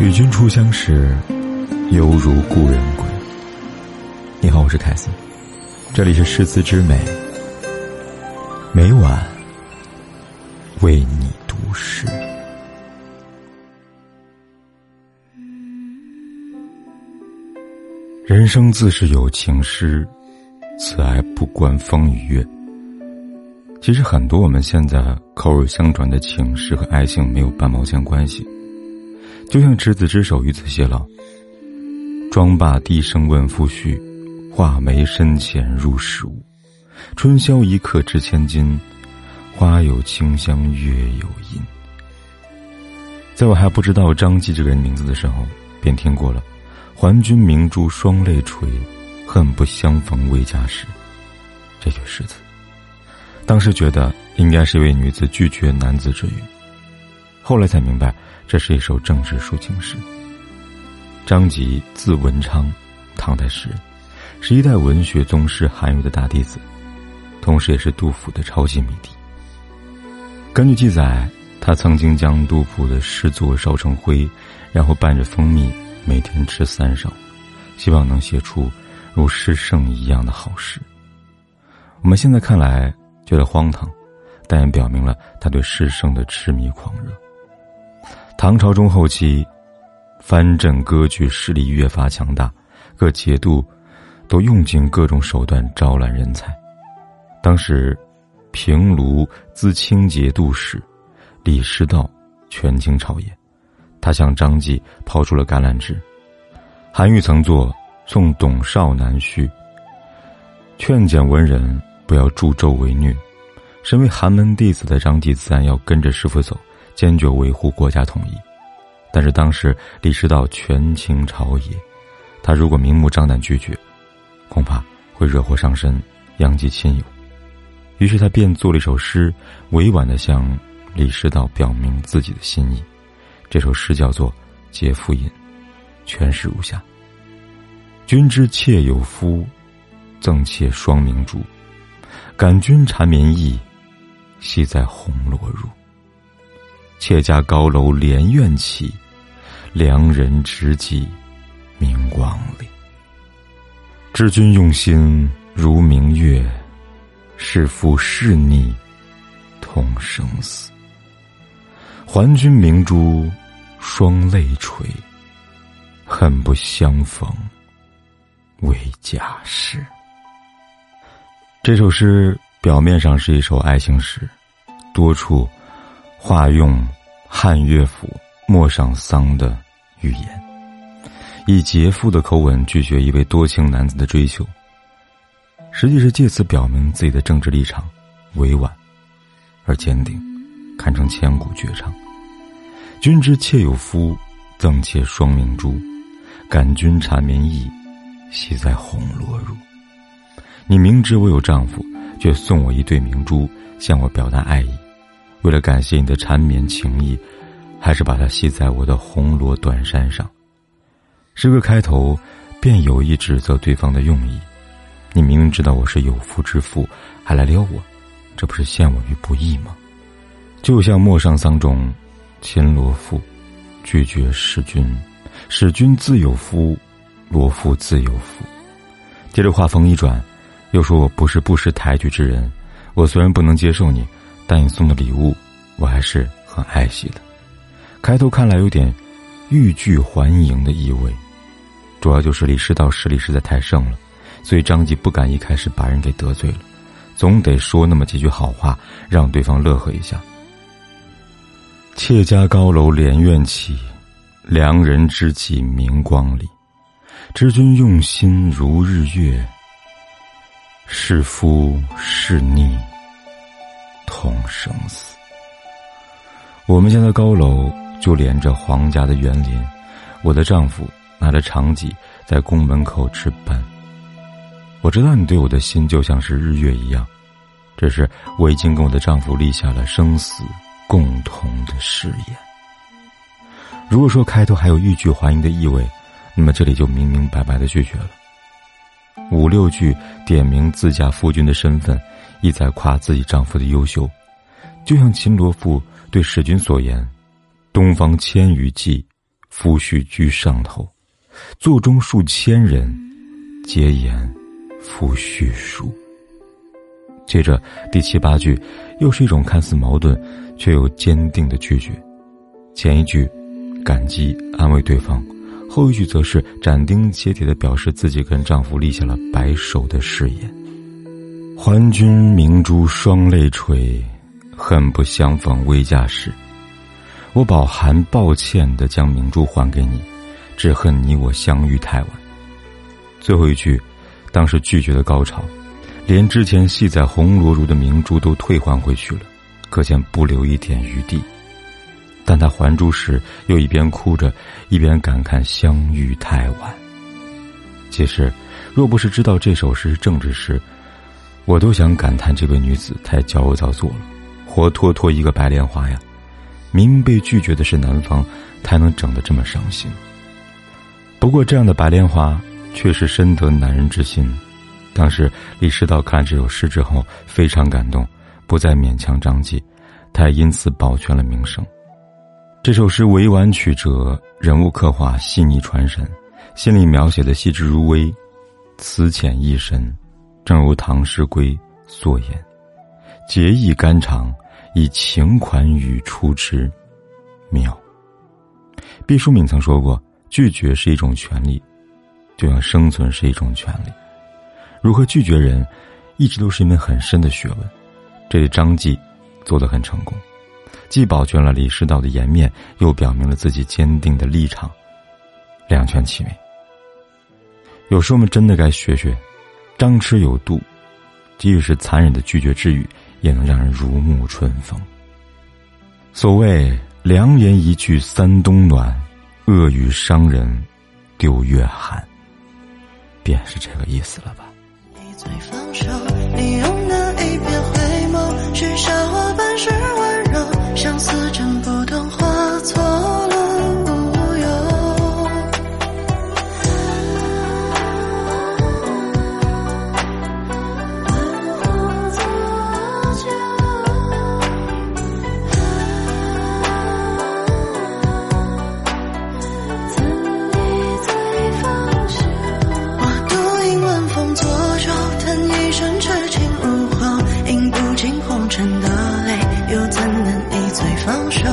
与君初相识，犹如故人归。你好，我是凯森，这里是诗词之美，每晚为你读诗。人生自是有情诗，此爱不关风与月。其实很多我们现在口耳相传的情诗和爱情没有半毛钱关系。就像执子之手，与子偕老。妆罢低声问夫婿，画眉深浅入时无。春宵一刻值千金，花有清香月有阴。在我还不知道张继这个人名字的时候，便听过了“还君明珠双泪垂，恨不相逢未嫁时”这句诗词。当时觉得应该是一位女子拒绝男子之语，后来才明白。这是一首政治抒情诗。张籍字文昌，唐代诗人，是一代文学宗师韩愈的大弟子，同时也是杜甫的超级迷弟。根据记载，他曾经将杜甫的诗作烧成灰，然后拌着蜂蜜，每天吃三勺，希望能写出如诗圣一样的好诗。我们现在看来觉得荒唐，但也表明了他对诗圣的痴迷狂热。唐朝中后期，藩镇割据势力越发强大，各节度都用尽各种手段招揽人才。当时，平卢资清节度使李师道权倾朝野，他向张继抛出了橄榄枝。韩愈曾作《送董少南序》，劝谏文人不要助纣为虐。身为寒门弟子的张继自然要跟着师傅走。坚决维护国家统一，但是当时李师道权倾朝野，他如果明目张胆拒绝，恐怕会惹祸上身，殃及亲友。于是他便做了一首诗，委婉的向李师道表明自己的心意。这首诗叫做《节妇吟》，全诗如下：君知妾有夫，赠妾双明珠。感君缠绵意，系在红罗襦。妾家高楼连苑起，良人知己明光里。知君用心如明月，是夫是逆同生死。还君明珠双泪垂，恨不相逢未嫁时。这首诗表面上是一首爱情诗，多处。化用汉乐府《陌上桑》的语言，以杰夫的口吻拒绝一位多情男子的追求，实际是借此表明自己的政治立场，委婉而坚定，堪称千古绝唱。君知妾有夫，赠妾双明珠，感君缠绵意，系在红罗襦。你明知我有丈夫，却送我一对明珠，向我表达爱意。为了感谢你的缠绵情意，还是把它系在我的红罗短衫上。诗歌开头便有意指责对方的用意。你明明知道我是有夫之妇，还来撩我，这不是陷我于不义吗？就像《陌上桑》中，秦罗父拒绝使君，使君自有夫，罗父自有夫。接着话锋一转，又说我不是不识抬举之人，我虽然不能接受你。但你送的礼物，我还是很爱惜的。开头看来有点欲拒还迎的意味，主要就是李师道实力实在太盛了，所以张继不敢一开始把人给得罪了，总得说那么几句好话，让对方乐呵一下。妾家高楼连苑起，良人知己明光里。知君用心如日月，是夫是逆。同生死。我们家的高楼就连着皇家的园林，我的丈夫拿着长戟在宫门口值班。我知道你对我的心就像是日月一样，只是我已经跟我的丈夫立下了生死共同的誓言。如果说开头还有欲拒还迎的意味，那么这里就明明白白的拒绝了。五六句点明自家夫君的身份。意在夸自己丈夫的优秀，就像秦罗父对使君所言：“东方千余骑，夫婿居上头，座中数千人，皆言夫婿殊。接着第七八句，又是一种看似矛盾，却又坚定的拒绝。前一句，感激安慰对方；后一句则是斩钉截铁的表示自己跟丈夫立下了白首的誓言。还君明珠双泪垂，恨不相逢未嫁时。我饱含抱歉的将明珠还给你，只恨你我相遇太晚。最后一句，当时拒绝的高潮，连之前系在红罗襦的明珠都退还回去了，可见不留一点余地。但他还珠时，又一边哭着，一边感慨相遇太晚。其实，若不是知道这首诗是政治诗，我都想感叹这位女子太矫揉造作了，活脱脱一个白莲花呀！明明被拒绝的是男方，才能整得这么伤心。不过，这样的白莲花确实深得男人之心。当时李师道看这首诗之后非常感动，不再勉强张继，他也因此保全了名声。这首诗委婉曲折，人物刻画细腻传神，心理描写的细致入微，词浅意深，正如唐诗归所言：“结义肝肠。”以情款语出之，妙。毕淑敏曾说过：“拒绝是一种权利，就像生存是一种权利。如何拒绝人，一直都是一门很深的学问。”这里张继做得很成功，既保全了李师道的颜面，又表明了自己坚定的立场，两全其美。有时候我们真的该学学，张弛有度，即使是残忍的拒绝之语。也能让人如沐春风。所谓良言一句三冬暖，恶语伤人六月寒，便是这个意思了吧。又怎能一醉方休？